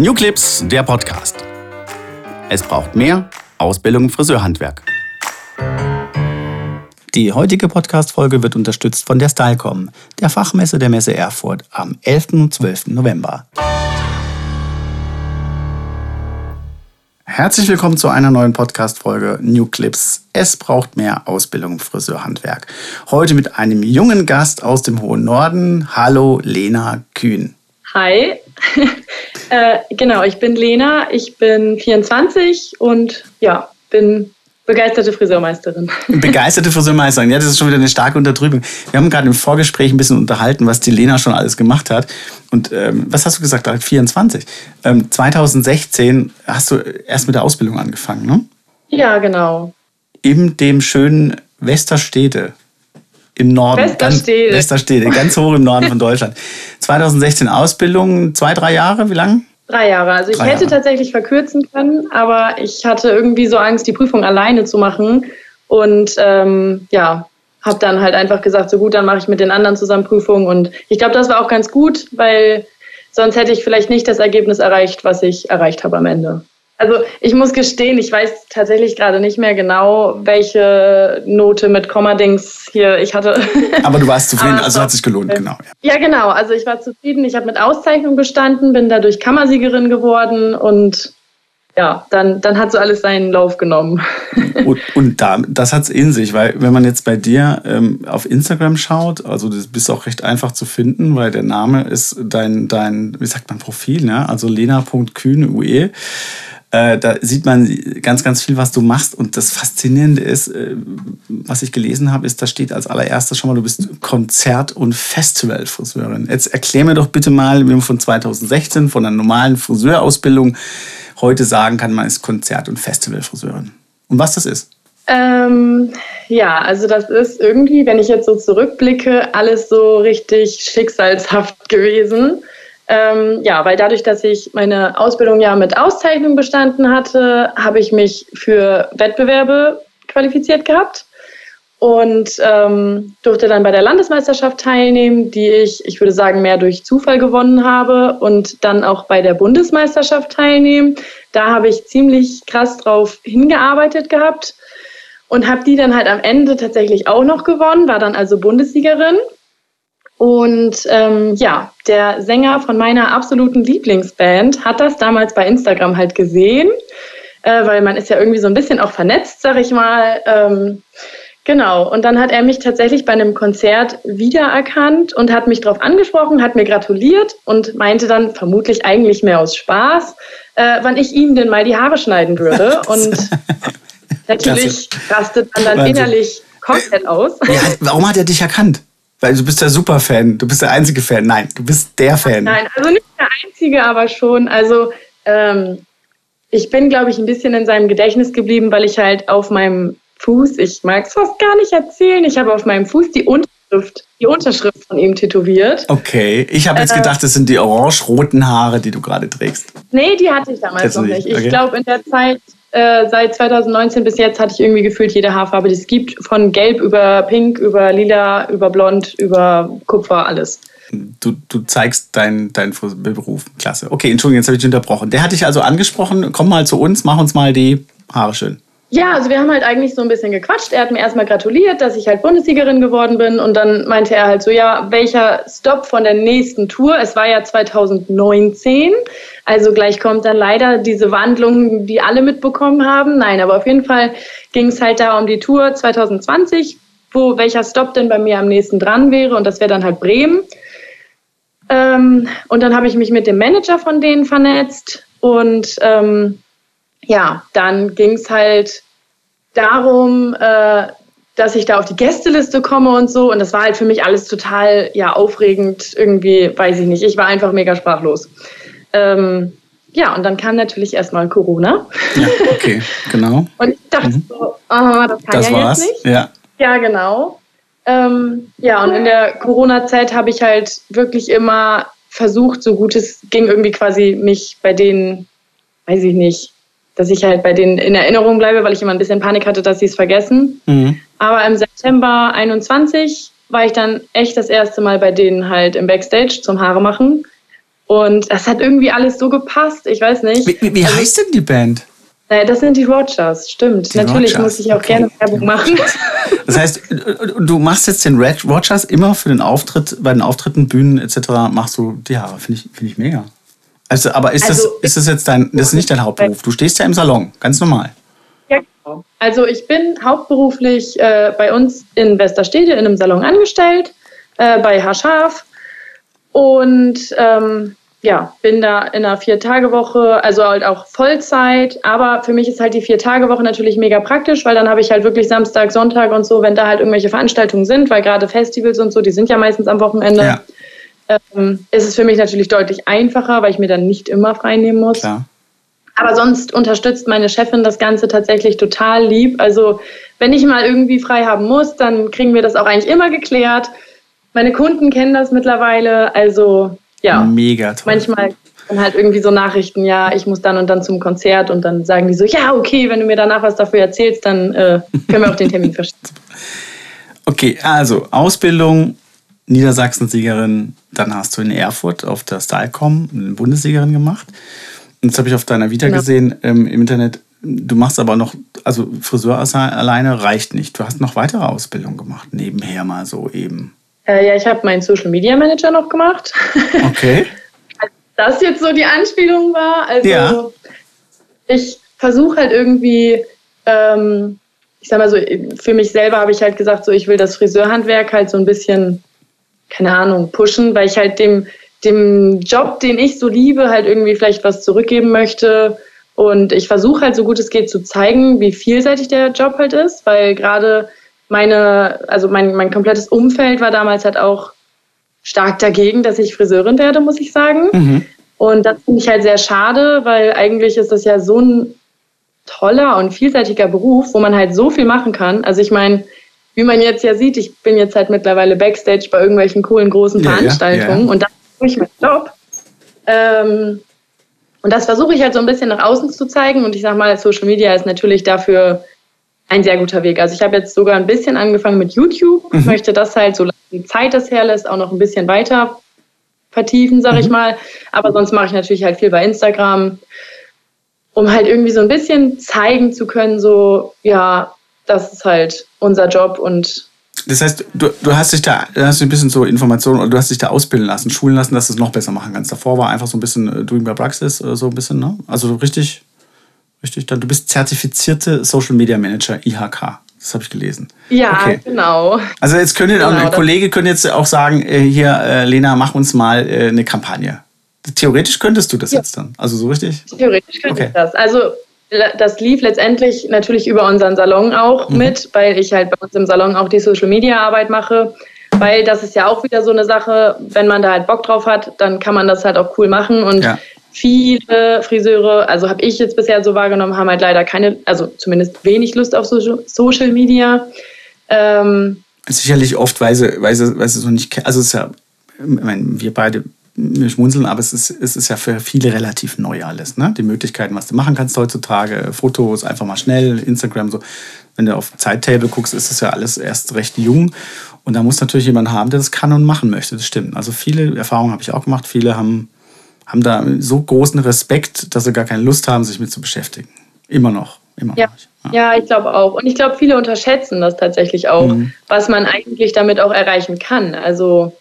New Clips, der Podcast. Es braucht mehr Ausbildung im Friseurhandwerk. Die heutige Podcast-Folge wird unterstützt von der Stylecom, der Fachmesse der Messe Erfurt am 11. und 12. November. Herzlich willkommen zu einer neuen Podcast-Folge New Clips. Es braucht mehr Ausbildung im Friseurhandwerk. Heute mit einem jungen Gast aus dem hohen Norden. Hallo, Lena Kühn. Hi, äh, genau, ich bin Lena, ich bin 24 und ja, bin begeisterte Friseurmeisterin. Begeisterte Friseurmeisterin, ja, das ist schon wieder eine starke Unterdrückung. Wir haben gerade im Vorgespräch ein bisschen unterhalten, was die Lena schon alles gemacht hat. Und ähm, was hast du gesagt, 24? Ähm, 2016 hast du erst mit der Ausbildung angefangen, ne? Ja, genau. In dem schönen Westerstede im Norden. Westerstede. Ganz, Westerstede, ganz hoch im Norden von Deutschland. 2016 Ausbildung, zwei, drei Jahre, wie lang? Drei Jahre. Also ich drei hätte Jahre. tatsächlich verkürzen können, aber ich hatte irgendwie so Angst, die Prüfung alleine zu machen. Und ähm, ja, habe dann halt einfach gesagt, so gut, dann mache ich mit den anderen zusammen Prüfungen. Und ich glaube, das war auch ganz gut, weil sonst hätte ich vielleicht nicht das Ergebnis erreicht, was ich erreicht habe am Ende. Also ich muss gestehen, ich weiß tatsächlich gerade nicht mehr genau, welche Note mit Komma-Dings hier ich hatte. Aber du warst zufrieden, also hat sich gelohnt, genau. Ja, ja genau. Also ich war zufrieden. Ich habe mit Auszeichnung bestanden, bin dadurch Kammersiegerin geworden und ja, dann, dann hat so alles seinen Lauf genommen. Und, und da, das hat es in sich, weil wenn man jetzt bei dir ähm, auf Instagram schaut, also das bist auch recht einfach zu finden, weil der Name ist dein, dein wie sagt man, Profil, ne? also lena.kühne.ue. Äh, da sieht man ganz, ganz viel, was du machst. Und das Faszinierende ist, äh, was ich gelesen habe, ist, da steht als allererstes schon mal, du bist Konzert- und Festivalfriseurin. Jetzt erklär mir doch bitte mal, wie man von 2016, von einer normalen Friseurausbildung heute sagen kann, man ist Konzert- und Festivalfriseurin. Und was das ist? Ähm, ja, also das ist irgendwie, wenn ich jetzt so zurückblicke, alles so richtig schicksalshaft gewesen. Ähm, ja, weil dadurch, dass ich meine Ausbildung ja mit Auszeichnung bestanden hatte, habe ich mich für Wettbewerbe qualifiziert gehabt und ähm, durfte dann bei der Landesmeisterschaft teilnehmen, die ich, ich würde sagen, mehr durch Zufall gewonnen habe und dann auch bei der Bundesmeisterschaft teilnehmen. Da habe ich ziemlich krass drauf hingearbeitet gehabt und habe die dann halt am Ende tatsächlich auch noch gewonnen, war dann also Bundessiegerin und ähm, ja, der Sänger von meiner absoluten Lieblingsband hat das damals bei Instagram halt gesehen, äh, weil man ist ja irgendwie so ein bisschen auch vernetzt, sag ich mal. Ähm, genau, und dann hat er mich tatsächlich bei einem Konzert wiedererkannt und hat mich darauf angesprochen, hat mir gratuliert und meinte dann vermutlich eigentlich mehr aus Spaß, äh, wann ich ihm denn mal die Haare schneiden würde. Und natürlich rastet man dann innerlich komplett aus. Ja, warum hat er dich erkannt? Weil du bist der Superfan. Du bist der einzige Fan. Nein, du bist der Fan. Nein, also nicht der einzige, aber schon. Also ähm, ich bin, glaube ich, ein bisschen in seinem Gedächtnis geblieben, weil ich halt auf meinem Fuß, ich mag es fast gar nicht erzählen, ich habe auf meinem Fuß die Unterschrift, die Unterschrift von ihm tätowiert. Okay, ich habe jetzt äh, gedacht, das sind die orange-roten Haare, die du gerade trägst. Nee, die hatte ich damals noch nicht. Okay. Ich glaube, in der Zeit äh, seit 2019 bis jetzt hatte ich irgendwie gefühlt jede Haarfarbe, die es gibt. Von gelb über pink, über lila, über blond, über Kupfer, alles. Du, du zeigst deinen dein Beruf. Klasse. Okay, Entschuldigung, jetzt habe ich dich unterbrochen. Der hat dich also angesprochen, komm mal zu uns, mach uns mal die Haare schön. Ja, also wir haben halt eigentlich so ein bisschen gequatscht. Er hat mir erstmal gratuliert, dass ich halt Bundessiegerin geworden bin. Und dann meinte er halt so, ja, welcher Stopp von der nächsten Tour? Es war ja 2019. Also gleich kommt dann leider diese Wandlung, die alle mitbekommen haben. Nein, aber auf jeden Fall ging es halt da um die Tour 2020, wo welcher Stopp denn bei mir am nächsten dran wäre. Und das wäre dann halt Bremen. Ähm, und dann habe ich mich mit dem Manager von denen vernetzt und ähm, ja, dann ging es halt darum, äh, dass ich da auf die Gästeliste komme und so. Und das war halt für mich alles total ja, aufregend. Irgendwie, weiß ich nicht. Ich war einfach mega sprachlos. Ähm, ja, und dann kam natürlich erstmal Corona. Ja, okay, genau. und ich dachte mhm. so, oh, das kann das ja war's. jetzt nicht. Ja, ja genau. Ähm, ja, und in der Corona-Zeit habe ich halt wirklich immer versucht, so gut es ging, irgendwie quasi mich bei denen, weiß ich nicht, dass ich halt bei denen in Erinnerung bleibe, weil ich immer ein bisschen Panik hatte, dass sie es vergessen. Mhm. Aber im September 21 war ich dann echt das erste Mal bei denen halt im Backstage zum Haare machen. Und das hat irgendwie alles so gepasst. Ich weiß nicht. Wie, wie also, heißt denn die Band? Naja, das sind die Rogers, stimmt. Die Natürlich Rogers. muss ich auch okay. gerne Werbung machen. Das heißt, du machst jetzt den Red Rogers immer für den Auftritt, bei den Auftritten, Bühnen etc. machst du die Haare. Finde ich, find ich mega. Also, aber ist, also, das, ist das jetzt dein, das ist nicht dein Hauptberuf? Du stehst ja im Salon, ganz normal. Ja, genau. Also ich bin hauptberuflich äh, bei uns in Westerstede in einem Salon angestellt, äh, bei Haarscharf. Und ähm, ja, bin da in einer Vier-Tage-Woche, also halt auch Vollzeit. Aber für mich ist halt die Vier-Tage-Woche natürlich mega praktisch, weil dann habe ich halt wirklich Samstag, Sonntag und so, wenn da halt irgendwelche Veranstaltungen sind, weil gerade Festivals und so, die sind ja meistens am Wochenende, ja. Ähm, ist es für mich natürlich deutlich einfacher, weil ich mir dann nicht immer frei nehmen muss. Klar. Aber sonst unterstützt meine Chefin das Ganze tatsächlich total lieb. Also wenn ich mal irgendwie frei haben muss, dann kriegen wir das auch eigentlich immer geklärt. Meine Kunden kennen das mittlerweile. Also ja. Mega toll. Manchmal dann halt irgendwie so Nachrichten, ja, ich muss dann und dann zum Konzert und dann sagen die so, ja, okay, wenn du mir danach was dafür erzählst, dann äh, können wir auch den Termin verschieben. Okay, also Ausbildung, Niedersachsen-Siegerin, dann hast du in Erfurt auf der Stylecom eine Bundessiegerin gemacht. Und das habe ich auf deiner Vita genau. gesehen ähm, im Internet. Du machst aber noch, also Friseur alleine reicht nicht. Du hast noch weitere Ausbildung gemacht, nebenher mal so eben. Äh, ja, ich habe meinen Social Media Manager noch gemacht. Okay. das jetzt so die Anspielung war. Also ja. ich versuche halt irgendwie, ähm, ich sag mal so, für mich selber habe ich halt gesagt, so ich will das Friseurhandwerk halt so ein bisschen, keine Ahnung, pushen, weil ich halt dem, dem Job, den ich so liebe, halt irgendwie vielleicht was zurückgeben möchte. Und ich versuche halt so gut es geht zu zeigen, wie vielseitig der Job halt ist, weil gerade meine, also mein, mein komplettes Umfeld war damals halt auch stark dagegen, dass ich Friseurin werde, muss ich sagen. Mhm. Und das finde ich halt sehr schade, weil eigentlich ist das ja so ein toller und vielseitiger Beruf, wo man halt so viel machen kann. Also ich meine, wie man jetzt ja sieht, ich bin jetzt halt mittlerweile Backstage bei irgendwelchen coolen großen Veranstaltungen ja, ja. und das ist nicht mein Job. Ähm, und das versuche ich halt so ein bisschen nach außen zu zeigen. Und ich sag mal, Social Media ist natürlich dafür ein sehr guter Weg. Also ich habe jetzt sogar ein bisschen angefangen mit YouTube, mhm. möchte das halt, so die Zeit das herlässt, auch noch ein bisschen weiter vertiefen, sage mhm. ich mal. Aber sonst mache ich natürlich halt viel bei Instagram, um halt irgendwie so ein bisschen zeigen zu können, so, ja, das ist halt unser Job und das heißt, du, du hast dich da hast ein bisschen so Informationen oder du hast dich da ausbilden lassen, schulen lassen, dass du es noch besser machen kannst. Davor war einfach so ein bisschen äh, Doing by Praxis, äh, so ein bisschen, ne? Also richtig Richtig, dann du bist zertifizierte Social Media Manager IHK. Das habe ich gelesen. Ja, okay. genau. Also jetzt könnte genau, ein Kollege könnte jetzt auch sagen, äh, hier Lena, mach uns mal eine Kampagne. Theoretisch könntest du das ja. jetzt dann. Also so richtig? Theoretisch könnte okay. ich das. Also das lief letztendlich natürlich über unseren Salon auch mhm. mit, weil ich halt bei uns im Salon auch die Social Media Arbeit mache. Weil das ist ja auch wieder so eine Sache, wenn man da halt Bock drauf hat, dann kann man das halt auch cool machen. Und ja viele Friseure, also habe ich jetzt bisher so wahrgenommen, haben halt leider keine, also zumindest wenig Lust auf Social Media. Ähm, Sicherlich oft, weil sie, weil sie, weil sie so nicht, also es ist ja, ich meine, wir beide wir schmunzeln, aber es ist, es ist ja für viele relativ neu alles. Ne? Die Möglichkeiten, was du machen kannst heutzutage, Fotos einfach mal schnell, Instagram so. Wenn du auf Zeittable guckst, ist das ja alles erst recht jung. Und da muss natürlich jemand haben, der das kann und machen möchte. Das stimmt. Also viele Erfahrungen habe ich auch gemacht. Viele haben haben da so großen Respekt, dass sie gar keine Lust haben, sich mit zu beschäftigen. Immer noch. Immer ja. noch. Ja. ja, ich glaube auch. Und ich glaube, viele unterschätzen das tatsächlich auch, mhm. was man eigentlich damit auch erreichen kann. Also.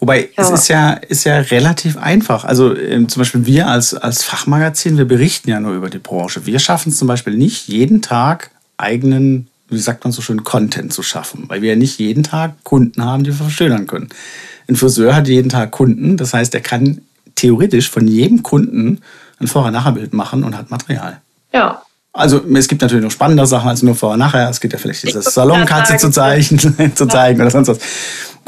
Wobei, ja. es ist ja, ist ja relativ einfach. Also ähm, zum Beispiel wir als, als Fachmagazin, wir berichten ja nur über die Branche. Wir schaffen es zum Beispiel nicht, jeden Tag eigenen, wie sagt man so schön, Content zu schaffen, weil wir ja nicht jeden Tag Kunden haben, die wir verschönern können. Ein Friseur hat jeden Tag Kunden, das heißt, er kann theoretisch von jedem Kunden ein Vorher-Nachher-Bild machen und hat Material. Ja. Also es gibt natürlich noch spannende Sachen als nur Vorher-Nachher. Es gibt ja vielleicht dieses Salonkatze zu, zeichnen, zu zeigen oder sonst was.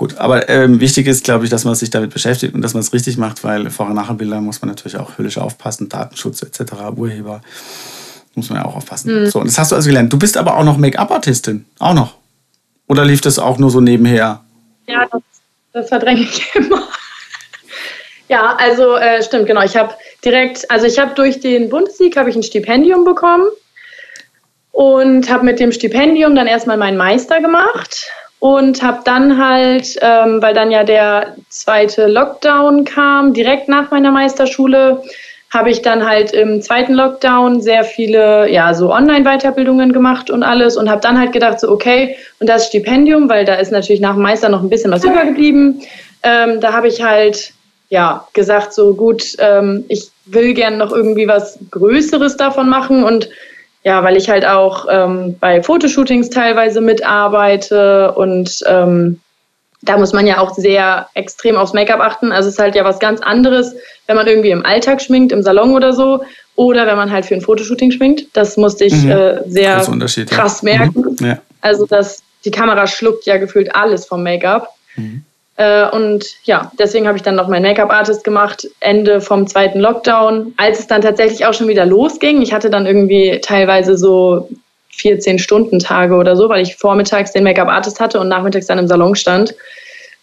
Gut, aber ähm, wichtig ist, glaube ich, dass man sich damit beschäftigt und dass man es richtig macht, weil Vorher-Nachher-Bilder muss man natürlich auch höllisch aufpassen, Datenschutz etc., Urheber, muss man ja auch aufpassen. Mhm. So, und das hast du also gelernt. Du bist aber auch noch Make-up-Artistin, auch noch. Oder lief das auch nur so nebenher? Ja, das, das verdränge ich immer. Ja, also äh, stimmt, genau. Ich habe direkt, also ich habe durch den Bundessieg habe ich ein Stipendium bekommen und habe mit dem Stipendium dann erstmal meinen Meister gemacht und habe dann halt, ähm, weil dann ja der zweite Lockdown kam, direkt nach meiner Meisterschule, habe ich dann halt im zweiten Lockdown sehr viele, ja, so Online-Weiterbildungen gemacht und alles und habe dann halt gedacht, so, okay, und das Stipendium, weil da ist natürlich nach dem Meister noch ein bisschen was übergeblieben, ähm, da habe ich halt, ja, gesagt, so gut, ähm, ich will gern noch irgendwie was Größeres davon machen und ja, weil ich halt auch ähm, bei Fotoshootings teilweise mitarbeite und ähm, da muss man ja auch sehr extrem aufs Make-up achten. Also es ist halt ja was ganz anderes, wenn man irgendwie im Alltag schminkt, im Salon oder so, oder wenn man halt für ein Fotoshooting schminkt. Das musste ich mhm. äh, sehr krass ja. merken. Mhm. Ja. Also dass die Kamera schluckt ja gefühlt alles vom Make-up. Mhm. Äh, und ja, deswegen habe ich dann noch meinen Make-up-Artist gemacht, Ende vom zweiten Lockdown. Als es dann tatsächlich auch schon wieder losging, ich hatte dann irgendwie teilweise so 14 Stunden Tage oder so, weil ich vormittags den Make-up-Artist hatte und nachmittags dann im Salon stand.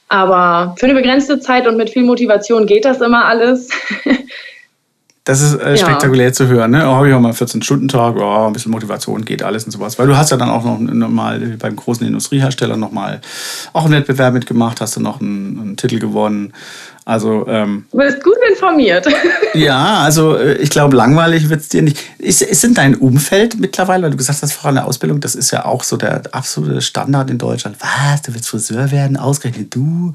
Aber für eine begrenzte Zeit und mit viel Motivation geht das immer alles. Das ist äh, spektakulär ja. zu hören. Ne? Oh, habe ich auch mal 14-Stunden-Tag, oh, ein bisschen Motivation geht alles und sowas. Weil du hast ja dann auch noch, noch mal beim großen Industriehersteller noch mal auch einen Wettbewerb mitgemacht, hast du noch einen, einen Titel gewonnen. Also, ähm, du bist gut informiert. ja, also äh, ich glaube, langweilig wird es dir nicht. Ist, ist in dein Umfeld mittlerweile, weil du gesagt hast, vorher in der Ausbildung, das ist ja auch so der absolute Standard in Deutschland. Was, du willst Friseur werden, ausgerechnet du.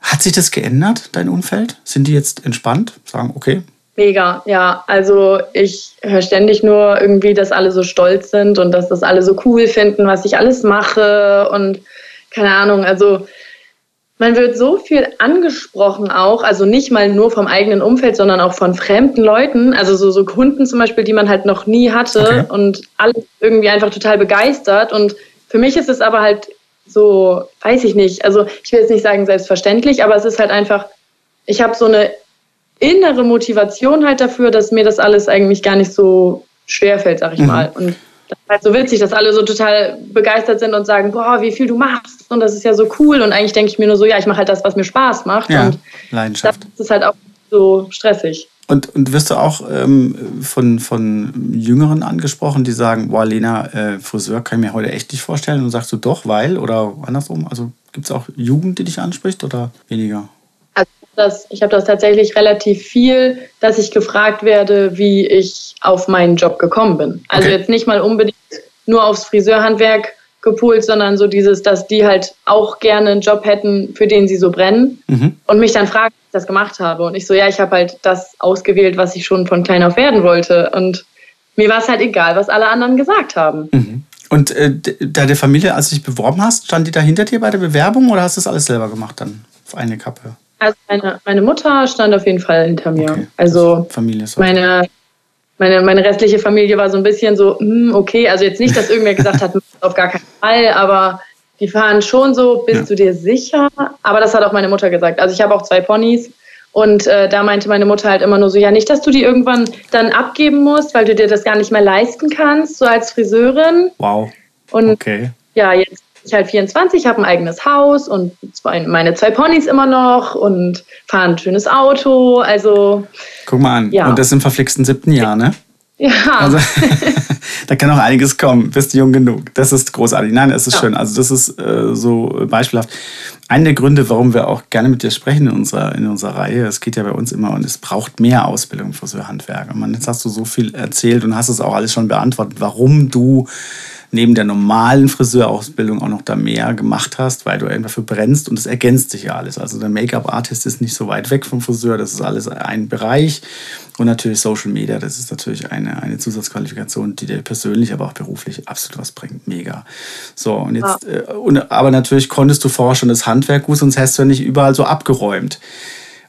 Hat sich das geändert, dein Umfeld? Sind die jetzt entspannt? Sagen, okay, Mega, ja. Also ich höre ständig nur irgendwie, dass alle so stolz sind und dass das alle so cool finden, was ich alles mache und keine Ahnung. Also man wird so viel angesprochen auch, also nicht mal nur vom eigenen Umfeld, sondern auch von fremden Leuten, also so, so Kunden zum Beispiel, die man halt noch nie hatte okay. und alle irgendwie einfach total begeistert. Und für mich ist es aber halt so, weiß ich nicht, also ich will jetzt nicht sagen selbstverständlich, aber es ist halt einfach, ich habe so eine innere Motivation halt dafür, dass mir das alles eigentlich gar nicht so schwer fällt, sag ich mhm. mal. Und das ist halt so witzig, dass alle so total begeistert sind und sagen, boah, wie viel du machst und das ist ja so cool. Und eigentlich denke ich mir nur so, ja, ich mache halt das, was mir Spaß macht. Ja, und Leidenschaft. Das ist halt auch so stressig. Und, und wirst du auch ähm, von, von Jüngeren angesprochen, die sagen, boah, Lena, äh, Friseur kann ich mir heute echt nicht vorstellen. Und sagst du doch, weil oder andersrum? Also gibt es auch Jugend, die dich anspricht oder weniger? Das, ich habe das tatsächlich relativ viel, dass ich gefragt werde, wie ich auf meinen Job gekommen bin. Also okay. jetzt nicht mal unbedingt nur aufs Friseurhandwerk gepolt, sondern so dieses, dass die halt auch gerne einen Job hätten, für den sie so brennen mhm. und mich dann fragen, wie ich das gemacht habe. Und ich so, ja, ich habe halt das ausgewählt, was ich schon von klein auf werden wollte. Und mir war es halt egal, was alle anderen gesagt haben. Mhm. Und äh, deine Familie, als du dich beworben hast, stand die da hinter dir bei der Bewerbung oder hast du das alles selber gemacht dann auf eine Kappe? Also meine, meine Mutter stand auf jeden Fall hinter mir. Okay. Also Familie meine, meine, meine restliche Familie war so ein bisschen so, hm, okay, also jetzt nicht, dass irgendwer gesagt hat, auf gar keinen Fall, aber die fahren schon so, bist ja. du dir sicher? Aber das hat auch meine Mutter gesagt. Also ich habe auch zwei Ponys und äh, da meinte meine Mutter halt immer nur so, ja, nicht, dass du die irgendwann dann abgeben musst, weil du dir das gar nicht mehr leisten kannst, so als Friseurin. Wow. Und okay. ja, jetzt ich halt 24, habe ein eigenes Haus und zwei, meine zwei Ponys immer noch und fahre ein schönes Auto. Also. Guck mal an. Ja. Und das im verflixten siebten Jahr, ne? Ja. Also, da kann auch einiges kommen. Bist du jung genug. Das ist großartig. Nein, es ist ja. schön. Also, das ist äh, so beispielhaft. Einer der Gründe, warum wir auch gerne mit dir sprechen in unserer, in unserer Reihe, es geht ja bei uns immer und es braucht mehr Ausbildung für so Handwerker. Man, jetzt hast du so viel erzählt und hast es auch alles schon beantwortet, warum du neben der normalen Friseurausbildung auch noch da mehr gemacht hast, weil du einfach für brennst und es ergänzt sich ja alles. Also der Make-up-Artist ist nicht so weit weg vom Friseur, das ist alles ein Bereich. Und natürlich Social Media, das ist natürlich eine, eine Zusatzqualifikation, die dir persönlich, aber auch beruflich absolut was bringt. Mega. So, und jetzt, ja. äh, und, aber natürlich konntest du vorher schon das Handwerk gut, sonst hättest du ja nicht überall so abgeräumt.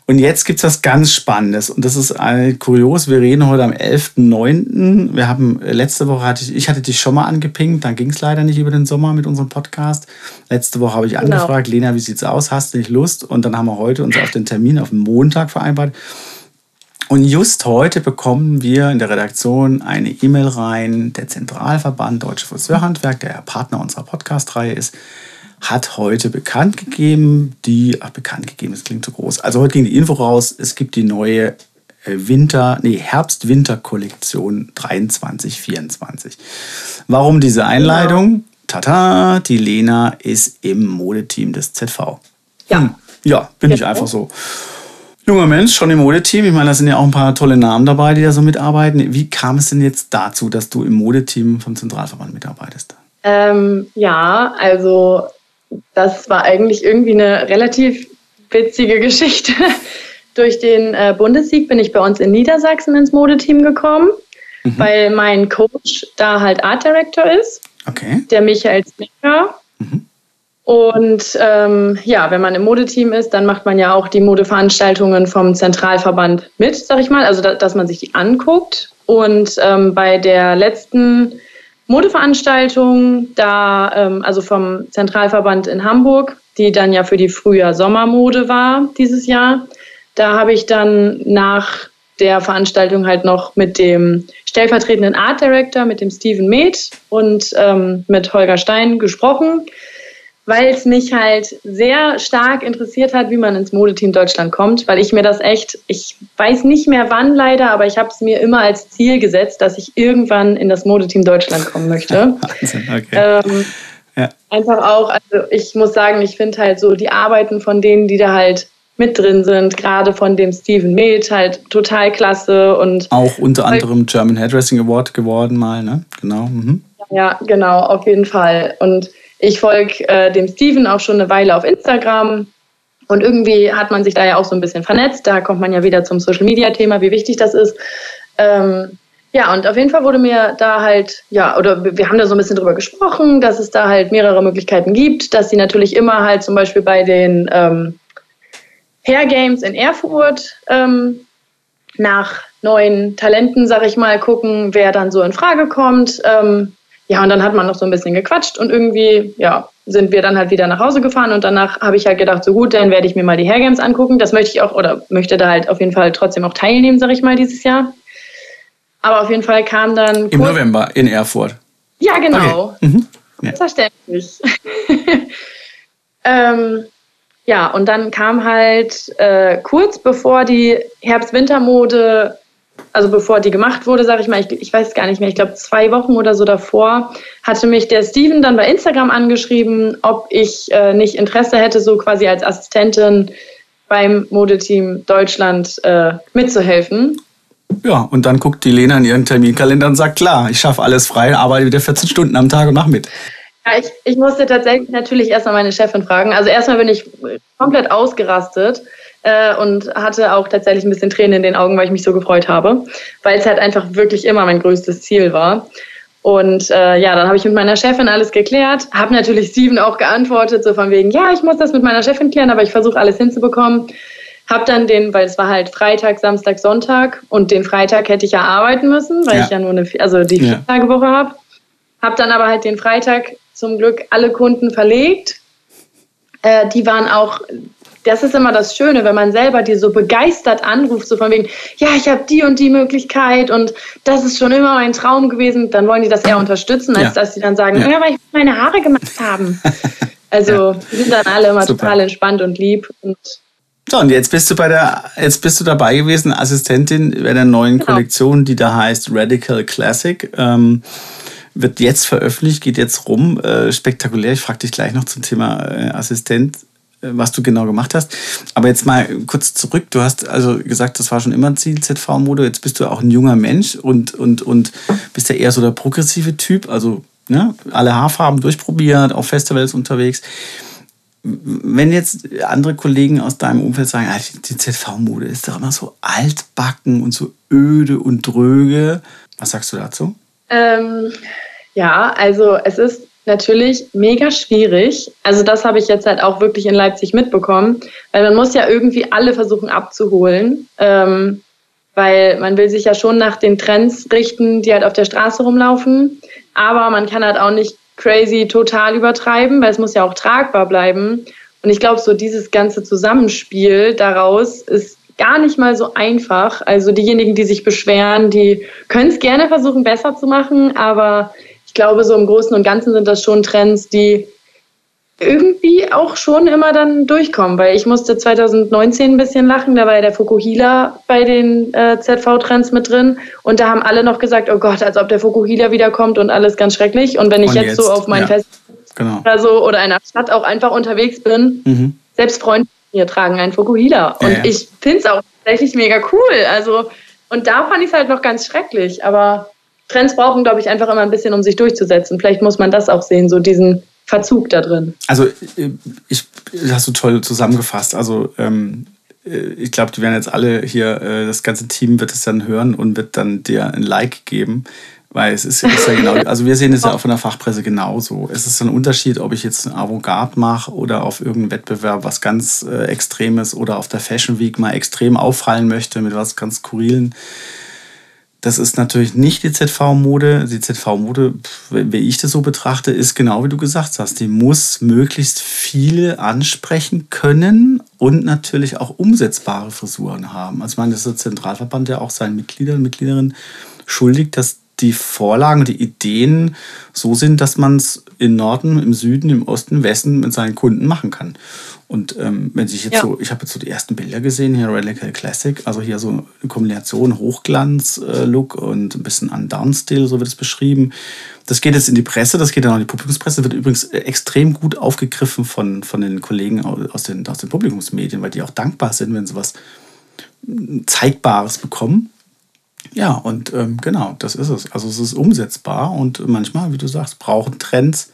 Und jetzt gibt es was ganz Spannendes und das ist ein kurios. Wir reden heute am 11.09. Wir haben äh, letzte Woche hatte ich, ich hatte dich schon mal angepinkt, dann ging es leider nicht über den Sommer mit unserem Podcast. Letzte Woche habe ich genau. angefragt, Lena, wie sieht's aus? Hast du nicht Lust? Und dann haben wir heute uns auf den Termin auf den Montag vereinbart. Und just heute bekommen wir in der Redaktion eine E-Mail rein. Der Zentralverband Deutsche Friseurhandwerk, der ja Partner unserer Podcast-Reihe ist, hat heute bekannt gegeben, die, ach, bekannt gegeben, das klingt zu groß. Also heute ging die Info raus, es gibt die neue äh, Winter, nee, Herbst-Winter-Kollektion 23, 24. Warum diese Einleitung? tata, die Lena ist im Modeteam des ZV. Ja. Hm. Ja, bin ich einfach so. Junger Mensch, schon im Modeteam. Ich meine, da sind ja auch ein paar tolle Namen dabei, die da so mitarbeiten. Wie kam es denn jetzt dazu, dass du im Modeteam vom Zentralverband mitarbeitest? Ähm, ja, also das war eigentlich irgendwie eine relativ witzige Geschichte. Durch den äh, Bundessieg bin ich bei uns in Niedersachsen ins Modeteam gekommen, mhm. weil mein Coach da halt Art Director ist. Okay. Der Michael Snecker. Mhm. Und ähm, ja, wenn man im Modeteam ist, dann macht man ja auch die Modeveranstaltungen vom Zentralverband mit, sag ich mal, also da, dass man sich die anguckt. Und ähm, bei der letzten Modeveranstaltung, da, ähm, also vom Zentralverband in Hamburg, die dann ja für die Frühjahr-Sommermode war dieses Jahr, da habe ich dann nach der Veranstaltung halt noch mit dem stellvertretenden Art Director, mit dem Steven Med und ähm, mit Holger Stein gesprochen weil es mich halt sehr stark interessiert hat, wie man ins Modeteam Deutschland kommt, weil ich mir das echt, ich weiß nicht mehr wann leider, aber ich habe es mir immer als Ziel gesetzt, dass ich irgendwann in das Modeteam Deutschland kommen möchte. Wahnsinn, okay. Ähm, ja. Einfach auch, also ich muss sagen, ich finde halt so die Arbeiten von denen, die da halt mit drin sind, gerade von dem Steven Med, halt total klasse und auch unter anderem German Hairdressing Award geworden mal, ne? Genau. Mhm. Ja, genau, auf jeden Fall. Und ich folge äh, dem Steven auch schon eine Weile auf Instagram. Und irgendwie hat man sich da ja auch so ein bisschen vernetzt. Da kommt man ja wieder zum Social Media Thema, wie wichtig das ist. Ähm, ja, und auf jeden Fall wurde mir da halt, ja, oder wir haben da so ein bisschen drüber gesprochen, dass es da halt mehrere Möglichkeiten gibt, dass sie natürlich immer halt zum Beispiel bei den ähm, Hair Games in Erfurt ähm, nach neuen Talenten, sag ich mal, gucken, wer dann so in Frage kommt. Ähm, ja, und dann hat man noch so ein bisschen gequatscht und irgendwie, ja, sind wir dann halt wieder nach Hause gefahren und danach habe ich halt gedacht, so gut, dann werde ich mir mal die Hair Games angucken. Das möchte ich auch oder möchte da halt auf jeden Fall trotzdem auch teilnehmen, sag ich mal, dieses Jahr. Aber auf jeden Fall kam dann. Im November in Erfurt. Ja, genau. Okay. Mhm. Ja. Verständlich. ähm, ja, und dann kam halt äh, kurz bevor die Herbst-Winter-Mode also bevor die gemacht wurde, sage ich mal, ich, ich weiß gar nicht mehr, ich glaube zwei Wochen oder so davor, hatte mich der Steven dann bei Instagram angeschrieben, ob ich äh, nicht Interesse hätte, so quasi als Assistentin beim Modeteam Deutschland äh, mitzuhelfen. Ja, und dann guckt die Lena in ihren Terminkalender und sagt, klar, ich schaffe alles frei, arbeite wieder 14 Stunden am Tag und mach mit. Ja, ich, ich musste tatsächlich natürlich erstmal meine Chefin fragen. Also erstmal bin ich komplett ausgerastet äh, und hatte auch tatsächlich ein bisschen Tränen in den Augen, weil ich mich so gefreut habe, weil es halt einfach wirklich immer mein größtes Ziel war. Und äh, ja, dann habe ich mit meiner Chefin alles geklärt, habe natürlich Steven auch geantwortet, so von wegen, ja, ich muss das mit meiner Chefin klären, aber ich versuche alles hinzubekommen. Hab dann den, weil es war halt Freitag, Samstag, Sonntag und den Freitag hätte ich ja arbeiten müssen, weil ja. ich ja nur eine, also die vier Tage Woche habe. Hab dann aber halt den Freitag zum Glück alle Kunden verlegt. Äh, die waren auch das ist immer das Schöne, wenn man selber die so begeistert anruft, so von wegen, ja, ich habe die und die Möglichkeit und das ist schon immer mein Traum gewesen, dann wollen die das eher unterstützen, als ja. dass sie dann sagen, ja, weil ich meine Haare gemacht haben. Also ja. sind dann alle immer Super. total entspannt und lieb und so, und jetzt bist du bei der, jetzt bist du dabei gewesen, Assistentin bei der neuen genau. Kollektion, die da heißt Radical Classic. Ähm, wird jetzt veröffentlicht, geht jetzt rum. Äh, spektakulär. Ich frage dich gleich noch zum Thema äh, Assistent was du genau gemacht hast. Aber jetzt mal kurz zurück. Du hast also gesagt, das war schon immer ein Ziel, ZV-Mode. Jetzt bist du auch ein junger Mensch und, und, und bist ja eher so der progressive Typ. Also ne, alle Haarfarben durchprobiert, auf Festivals unterwegs. Wenn jetzt andere Kollegen aus deinem Umfeld sagen, die ZV-Mode ist doch immer so altbacken und so öde und dröge, was sagst du dazu? Ähm, ja, also es ist natürlich mega schwierig. Also das habe ich jetzt halt auch wirklich in Leipzig mitbekommen, weil man muss ja irgendwie alle versuchen abzuholen, ähm, weil man will sich ja schon nach den Trends richten, die halt auf der Straße rumlaufen, aber man kann halt auch nicht crazy total übertreiben, weil es muss ja auch tragbar bleiben. Und ich glaube, so dieses ganze Zusammenspiel daraus ist gar nicht mal so einfach. Also diejenigen, die sich beschweren, die können es gerne versuchen, besser zu machen, aber glaube, so im Großen und Ganzen sind das schon Trends, die irgendwie auch schon immer dann durchkommen, weil ich musste 2019 ein bisschen lachen, da war ja der Fukuhila bei den äh, ZV-Trends mit drin und da haben alle noch gesagt, oh Gott, als ob der Fukuhila wiederkommt und alles ganz schrecklich. Und wenn ich jetzt, jetzt, so auf mein ja, Fest genau. oder so oder einer Stadt auch einfach unterwegs bin, mhm. selbst Freunde hier tragen einen Fukuhila. Und ja, ich finde es auch tatsächlich mega cool. Also, und da fand ich es halt noch ganz schrecklich. Aber Trends brauchen, glaube ich, einfach immer ein bisschen, um sich durchzusetzen. Vielleicht muss man das auch sehen, so diesen Verzug da drin. Also, äh, ich, hast du toll zusammengefasst. Also, ähm, äh, ich glaube, die werden jetzt alle hier, äh, das ganze Team wird es dann hören und wird dann dir ein Like geben. Weil es ist, ist ja genau, also wir sehen es ja auch von der Fachpresse genauso. Es ist ein Unterschied, ob ich jetzt ein Avantgarde mache oder auf irgendeinem Wettbewerb was ganz äh, Extremes oder auf der Fashion Week mal extrem auffallen möchte mit was ganz Skurrilen. Das ist natürlich nicht die ZV-Mode. Die ZV-Mode, wie ich das so betrachte, ist genau wie du gesagt hast. Die muss möglichst viele ansprechen können und natürlich auch umsetzbare Frisuren haben. Also ich meine, das ist der Zentralverband ja auch seinen Mitgliedern und Mitgliederinnen schuldig, dass die Vorlagen, die Ideen so sind, dass man es im Norden, im Süden, im Osten, im Westen mit seinen Kunden machen kann. Und ähm, wenn sich jetzt ja. so, ich habe jetzt so die ersten Bilder gesehen, hier Radical Classic, also hier so eine Kombination Hochglanz-Look und ein bisschen an Downstil, so wird es beschrieben. Das geht jetzt in die Presse, das geht dann auch in die Publikumspresse, wird übrigens extrem gut aufgegriffen von, von den Kollegen aus den, aus den Publikumsmedien, weil die auch dankbar sind, wenn sie was Zeigbares bekommen. Ja, und ähm, genau, das ist es. Also es ist umsetzbar und manchmal, wie du sagst, brauchen Trends,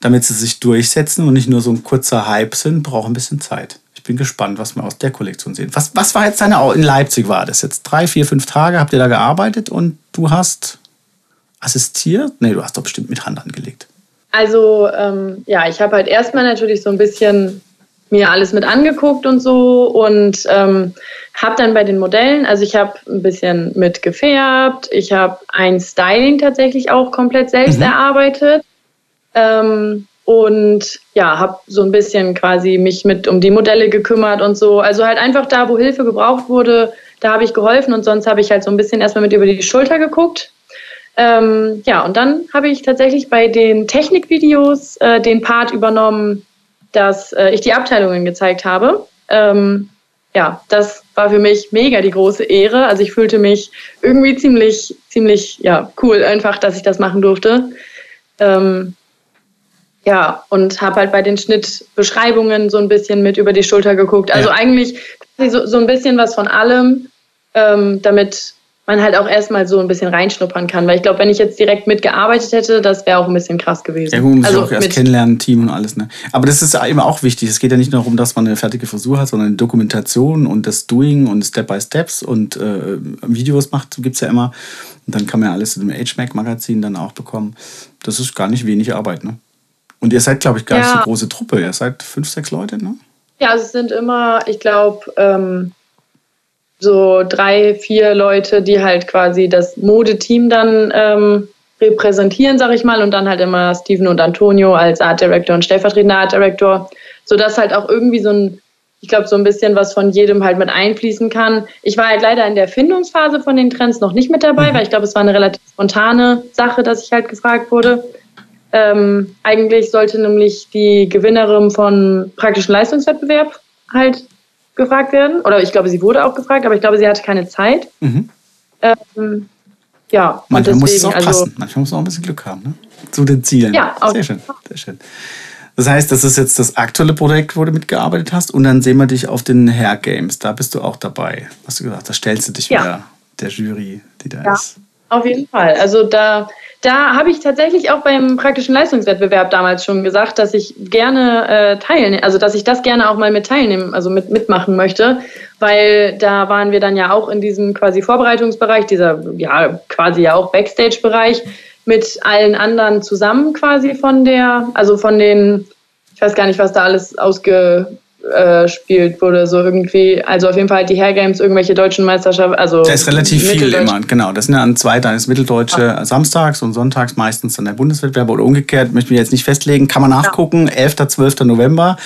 damit sie sich durchsetzen und nicht nur so ein kurzer Hype sind, brauchen ein bisschen Zeit. Ich bin gespannt, was wir aus der Kollektion sehen. Was, was war jetzt deine, in Leipzig war das jetzt? Drei, vier, fünf Tage habt ihr da gearbeitet und du hast assistiert? Nee, du hast doch bestimmt mit Hand angelegt. Also ähm, ja, ich habe halt erstmal natürlich so ein bisschen mir alles mit angeguckt und so und ähm, habe dann bei den Modellen, also ich habe ein bisschen mit gefärbt, ich habe ein Styling tatsächlich auch komplett selbst mhm. erarbeitet ähm, und ja, habe so ein bisschen quasi mich mit um die Modelle gekümmert und so. Also halt einfach da, wo Hilfe gebraucht wurde, da habe ich geholfen und sonst habe ich halt so ein bisschen erstmal mit über die Schulter geguckt. Ähm, ja, und dann habe ich tatsächlich bei den Technikvideos äh, den Part übernommen, dass äh, ich die Abteilungen gezeigt habe. Ähm, ja, das war für mich mega die große Ehre. Also ich fühlte mich irgendwie ziemlich, ziemlich ja, cool, einfach, dass ich das machen durfte. Ähm, ja, und habe halt bei den Schnittbeschreibungen so ein bisschen mit über die Schulter geguckt. Also ja. eigentlich so, so ein bisschen was von allem, ähm, damit man halt auch erstmal so ein bisschen reinschnuppern kann. Weil ich glaube, wenn ich jetzt direkt mitgearbeitet hätte, das wäre auch ein bisschen krass gewesen. Ja, gut, man muss also auch erst kennenlernen, Team und alles. Ne? Aber das ist immer auch wichtig. Es geht ja nicht nur darum, dass man eine fertige Frisur hat, sondern Dokumentation und das Doing und Step-by-Steps und äh, Videos macht, gibt es ja immer. Und dann kann man ja alles in dem HMAC-Magazin dann auch bekommen. Das ist gar nicht wenig Arbeit. Ne? Und ihr seid, glaube ich, gar ja. nicht so große Truppe. Ihr seid fünf, sechs Leute, ne? Ja, also es sind immer, ich glaube, ähm, so drei, vier Leute, die halt quasi das Modeteam dann ähm, repräsentieren, sag ich mal, und dann halt immer Steven und Antonio als Art Director und stellvertretender Art Director, sodass halt auch irgendwie so ein, ich glaube, so ein bisschen was von jedem halt mit einfließen kann. Ich war halt leider in der Findungsphase von den Trends noch nicht mit dabei, mhm. weil ich glaube, es war eine relativ spontane Sache, dass ich halt gefragt wurde. Ähm, eigentlich sollte nämlich die Gewinnerin von praktischen Leistungswettbewerb halt gefragt werden. Oder ich glaube, sie wurde auch gefragt, aber ich glaube, sie hatte keine Zeit. Mhm. Ähm, ja, manchmal deswegen, muss es auch also, passen. Manchmal muss man auch ein bisschen Glück haben, ne? Zu den Zielen. Ja, auch. Sehr schön, sehr schön. Das heißt, das ist jetzt das aktuelle Projekt, wo du mitgearbeitet hast. Und dann sehen wir dich auf den Hair Games. Da bist du auch dabei. Hast du gesagt, da stellst du dich ja. wieder der Jury, die da ja, ist. Auf jeden Fall. Also da da habe ich tatsächlich auch beim praktischen Leistungswettbewerb damals schon gesagt, dass ich gerne äh, teilnehme, also dass ich das gerne auch mal mit teilnehmen, also mit mitmachen möchte, weil da waren wir dann ja auch in diesem quasi Vorbereitungsbereich, dieser ja quasi ja auch Backstage-Bereich mit allen anderen zusammen quasi von der, also von den, ich weiß gar nicht, was da alles ausge spielt wurde, so irgendwie, also auf jeden Fall die Hair Games, irgendwelche deutschen Meisterschaften, also. Da ist relativ viel immer, genau. Das sind ja an zwei, dann ist Mitteldeutsche ah. samstags und sonntags meistens dann der Bundeswettbewerb oder umgekehrt, möchte mich jetzt nicht festlegen, kann man nachgucken, ja. 11. 12. November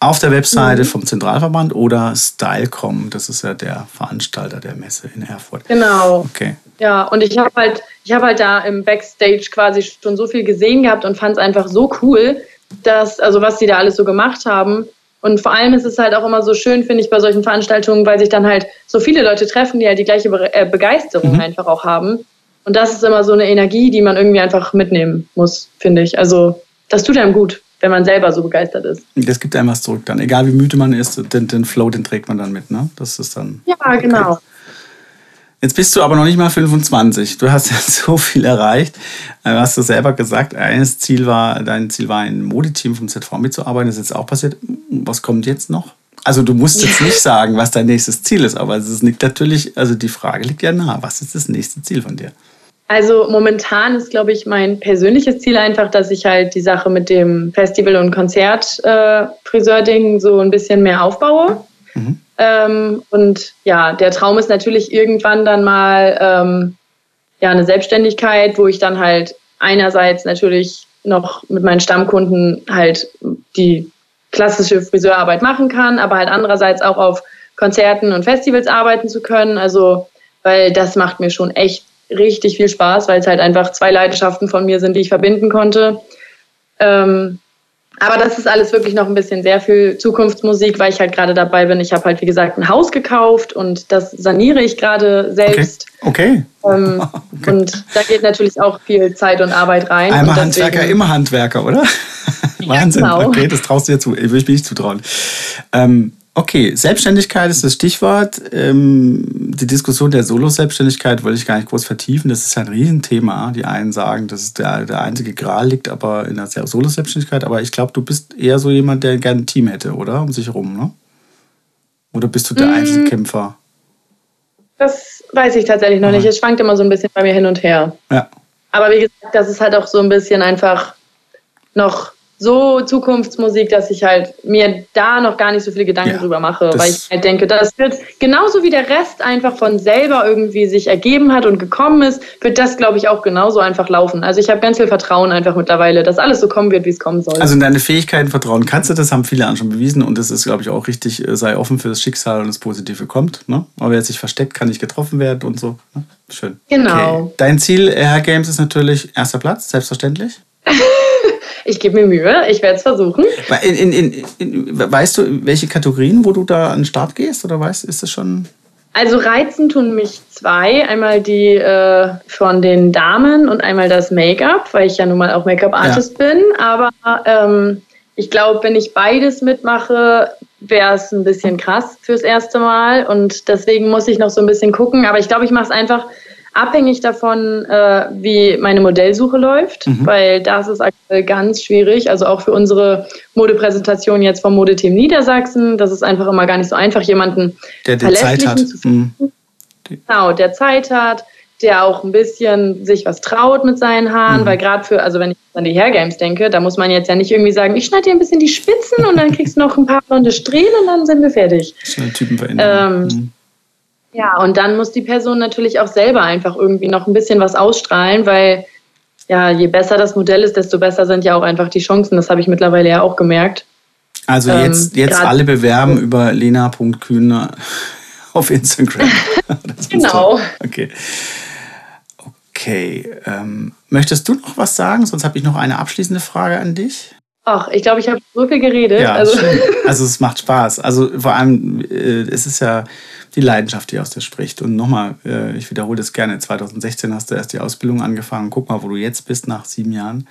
auf der Webseite mhm. vom Zentralverband oder Stylecom, das ist ja der Veranstalter der Messe in Erfurt. Genau. Okay. Ja, und ich habe halt, ich habe halt da im Backstage quasi schon so viel gesehen gehabt und fand es einfach so cool, das, also was die da alles so gemacht haben. Und vor allem ist es halt auch immer so schön, finde ich, bei solchen Veranstaltungen, weil sich dann halt so viele Leute treffen, die halt die gleiche äh, Begeisterung mhm. einfach auch haben. Und das ist immer so eine Energie, die man irgendwie einfach mitnehmen muss, finde ich. Also das tut einem gut, wenn man selber so begeistert ist. Das gibt einem was zurück dann. Egal wie müde man ist, den, den Flow, den trägt man dann mit, ne? Das ist dann. Ja, okay. Jetzt bist du aber noch nicht mal 25. Du hast ja so viel erreicht. Du hast du selber gesagt, eines Ziel war, dein Ziel war, ein Modeteam vom ZV mitzuarbeiten. Das ist jetzt auch passiert. Was kommt jetzt noch? Also du musst jetzt nicht sagen, was dein nächstes Ziel ist, aber es liegt natürlich, also die Frage liegt ja nah. Was ist das nächste Ziel von dir? Also momentan ist, glaube ich, mein persönliches Ziel einfach, dass ich halt die Sache mit dem Festival- und Konzertfriseur-Ding äh, so ein bisschen mehr aufbaue. Mhm. Ähm, und ja, der Traum ist natürlich irgendwann dann mal ähm, ja, eine Selbstständigkeit, wo ich dann halt einerseits natürlich noch mit meinen Stammkunden halt die klassische Friseurarbeit machen kann, aber halt andererseits auch auf Konzerten und Festivals arbeiten zu können. Also, weil das macht mir schon echt richtig viel Spaß, weil es halt einfach zwei Leidenschaften von mir sind, die ich verbinden konnte. Ähm, aber das ist alles wirklich noch ein bisschen sehr viel Zukunftsmusik, weil ich halt gerade dabei bin. Ich habe halt, wie gesagt, ein Haus gekauft und das saniere ich gerade selbst. Okay. okay. Ähm, okay. Und da geht natürlich auch viel Zeit und Arbeit rein. Einmal Handwerker, immer Handwerker, oder? Wahnsinn. Genau. Okay, das traust du dir zu. Ich will mich nicht zutrauen. Ähm, Okay, Selbstständigkeit ist das Stichwort. Ähm, die Diskussion der Solo-Selbstständigkeit wollte ich gar nicht groß vertiefen. Das ist ein Riesenthema. Die einen sagen, dass der, der einzige Gral liegt, aber in der Solo-Selbstständigkeit. Aber ich glaube, du bist eher so jemand, der gerne ein Team hätte, oder? Um sich herum, ne? Oder bist du der mm. Einzelkämpfer? Das weiß ich tatsächlich noch nicht. Es schwankt immer so ein bisschen bei mir hin und her. Ja. Aber wie gesagt, das ist halt auch so ein bisschen einfach noch so Zukunftsmusik, dass ich halt mir da noch gar nicht so viele Gedanken ja, drüber mache, weil ich halt denke, das wird genauso wie der Rest einfach von selber irgendwie sich ergeben hat und gekommen ist, wird das, glaube ich, auch genauso einfach laufen. Also ich habe ganz viel Vertrauen einfach mittlerweile, dass alles so kommen wird, wie es kommen soll. Also in deine Fähigkeiten vertrauen kannst du, das haben viele anderen schon bewiesen und das ist, glaube ich, auch richtig, äh, sei offen für das Schicksal und das Positive kommt. Ne? Aber wer sich versteckt, kann nicht getroffen werden und so. Ne? Schön. Genau. Okay. Dein Ziel, Air Games, ist natürlich erster Platz, selbstverständlich. Ich gebe mir Mühe, ich werde es versuchen. In, in, in, weißt du, welche Kategorien, wo du da an den Start gehst? Oder weißt ist das schon. Also reizen tun mich zwei. Einmal die äh, von den Damen und einmal das Make-up, weil ich ja nun mal auch Make-up-Artist ja. bin. Aber ähm, ich glaube, wenn ich beides mitmache, wäre es ein bisschen krass fürs erste Mal. Und deswegen muss ich noch so ein bisschen gucken. Aber ich glaube, ich mache es einfach abhängig davon, äh, wie meine Modellsuche läuft, mhm. weil das ist aktuell ganz schwierig. Also auch für unsere Modepräsentation jetzt vom Modeteam Niedersachsen, das ist einfach immer gar nicht so einfach, jemanden der, der Zeit hat. zu finden. Mhm. Genau, der Zeit hat, der auch ein bisschen sich was traut mit seinen Haaren, mhm. weil gerade für, also wenn ich an die Hair Games denke, da muss man jetzt ja nicht irgendwie sagen, ich schneide dir ein bisschen die Spitzen und dann kriegst du noch ein paar blonde Strähnen und dann sind wir fertig. Schnell Typen verändern. Ähm, mhm. Ja, und dann muss die Person natürlich auch selber einfach irgendwie noch ein bisschen was ausstrahlen, weil ja, je besser das Modell ist, desto besser sind ja auch einfach die Chancen. Das habe ich mittlerweile ja auch gemerkt. Also jetzt, ähm, jetzt alle bewerben über lena.kühne auf Instagram. genau. Okay. Okay. Ähm, möchtest du noch was sagen? Sonst habe ich noch eine abschließende Frage an dich. Ach, ich glaube, ich habe so viel geredet. Ja, also. also es macht Spaß. Also vor allem, äh, es ist ja die Leidenschaft, die aus dir spricht. Und nochmal, äh, ich wiederhole das gerne, 2016 hast du erst die Ausbildung angefangen. Guck mal, wo du jetzt bist nach sieben Jahren.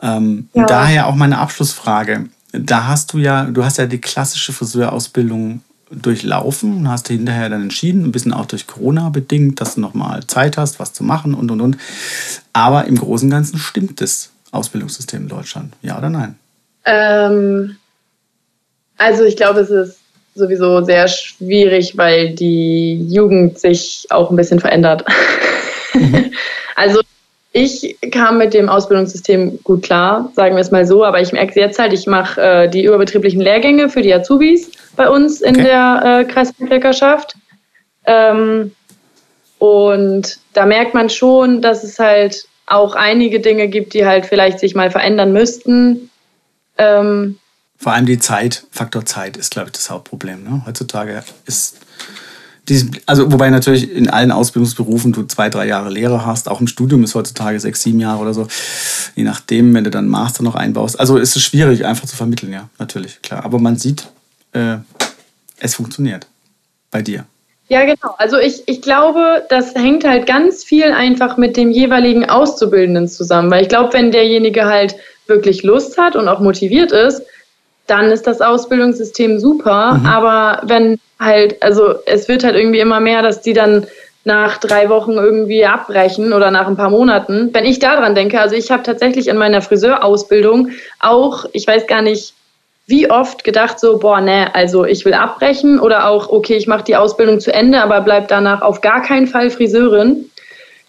Ähm, ja. Daher auch meine Abschlussfrage. Da hast du ja, du hast ja die klassische Friseurausbildung durchlaufen, hast hinterher dann entschieden, ein bisschen auch durch Corona bedingt, dass du nochmal Zeit hast, was zu machen und und und. Aber im Großen und Ganzen stimmt das Ausbildungssystem in Deutschland, ja oder nein? Ähm, also ich glaube, es ist sowieso sehr schwierig, weil die Jugend sich auch ein bisschen verändert. Mhm. also ich kam mit dem Ausbildungssystem gut klar, sagen wir es mal so, aber ich merke jetzt halt, ich mache äh, die überbetrieblichen Lehrgänge für die Azubis bei uns in okay. der äh, Kreisbildlekerschaft. Ähm, und da merkt man schon, dass es halt auch einige Dinge gibt, die halt vielleicht sich mal verändern müssten. Ähm, vor allem die Zeit, Faktor Zeit ist, glaube ich, das Hauptproblem. Ne? Heutzutage ist also wobei natürlich in allen Ausbildungsberufen du zwei, drei Jahre Lehre hast. Auch im Studium ist heutzutage sechs, sieben Jahre oder so. Je nachdem, wenn du dann Master noch einbaust. Also ist es schwierig, einfach zu vermitteln, ja, natürlich, klar. Aber man sieht, äh, es funktioniert bei dir. Ja, genau. Also ich, ich glaube, das hängt halt ganz viel einfach mit dem jeweiligen Auszubildenden zusammen. Weil ich glaube, wenn derjenige halt wirklich Lust hat und auch motiviert ist, dann ist das Ausbildungssystem super. Mhm. Aber wenn halt, also es wird halt irgendwie immer mehr, dass die dann nach drei Wochen irgendwie abbrechen oder nach ein paar Monaten. Wenn ich daran denke, also ich habe tatsächlich in meiner Friseurausbildung auch, ich weiß gar nicht, wie oft gedacht so, boah, ne, also ich will abbrechen oder auch, okay, ich mache die Ausbildung zu Ende, aber bleib danach auf gar keinen Fall Friseurin.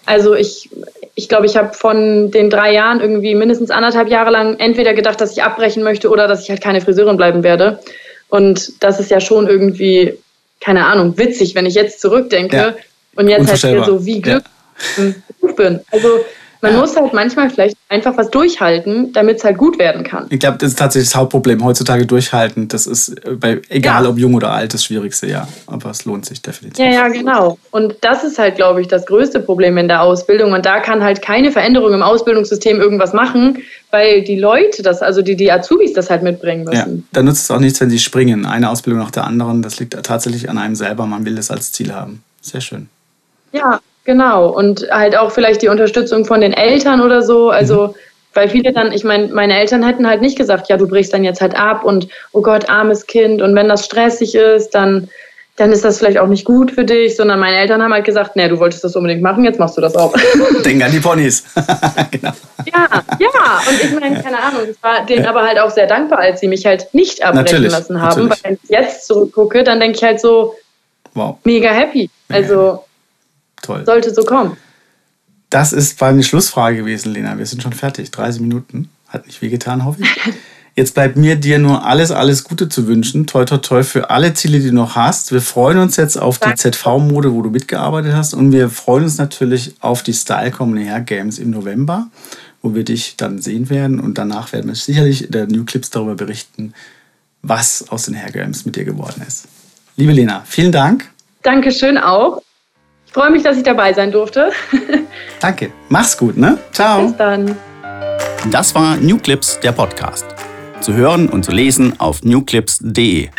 Also ich, ich glaube, ich habe von den drei Jahren irgendwie mindestens anderthalb Jahre lang entweder gedacht, dass ich abbrechen möchte oder dass ich halt keine Friseurin bleiben werde. Und das ist ja schon irgendwie, keine Ahnung, witzig, wenn ich jetzt zurückdenke ja. und jetzt halt hier so wie Glück ja. Beruf bin. Also man ja. muss halt manchmal vielleicht einfach was durchhalten, damit es halt gut werden kann. Ich glaube, das ist tatsächlich das Hauptproblem. Heutzutage durchhalten, das ist äh, bei, egal ja. ob jung oder alt, das Schwierigste, ja. Aber es lohnt sich definitiv. Ja, ja, genau. Und das ist halt, glaube ich, das größte Problem in der Ausbildung. Und da kann halt keine Veränderung im Ausbildungssystem irgendwas machen, weil die Leute das, also die, die Azubis das halt mitbringen müssen. Ja, da nutzt es auch nichts, wenn sie springen. Eine Ausbildung nach der anderen. Das liegt tatsächlich an einem selber. Man will das als Ziel haben. Sehr schön. Ja, Genau, und halt auch vielleicht die Unterstützung von den Eltern oder so. Also, mhm. weil viele dann, ich meine, meine Eltern hätten halt nicht gesagt, ja, du brichst dann jetzt halt ab und oh Gott, armes Kind. Und wenn das stressig ist, dann, dann ist das vielleicht auch nicht gut für dich, sondern meine Eltern haben halt gesagt, nee, du wolltest das unbedingt machen, jetzt machst du das auch. Denk an die Ponys. genau. Ja, ja, und ich meine, keine Ahnung, ich war denen aber halt auch sehr dankbar, als sie mich halt nicht abbrechen natürlich, lassen haben. Natürlich. Weil wenn ich jetzt zurückgucke, dann denke ich halt so, wow. mega happy. Also Toll. Sollte so kommen. Das ist meine Schlussfrage gewesen, Lena. Wir sind schon fertig. 30 Minuten. Hat nicht wehgetan, hoffe ich. Jetzt bleibt mir dir nur alles, alles Gute zu wünschen. Toi, toi, toi für alle Ziele, die du noch hast. Wir freuen uns jetzt auf die ZV-Mode, wo du mitgearbeitet hast. Und wir freuen uns natürlich auf die Stylecom Hair Games im November, wo wir dich dann sehen werden. Und danach werden wir sicherlich in der New Clips darüber berichten, was aus den Hair Games mit dir geworden ist. Liebe Lena, vielen Dank. Dankeschön auch freue mich, dass ich dabei sein durfte. Danke. Mach's gut, ne? Ciao. Bis dann. Das war New Clips, der Podcast. Zu hören und zu lesen auf newclips.de.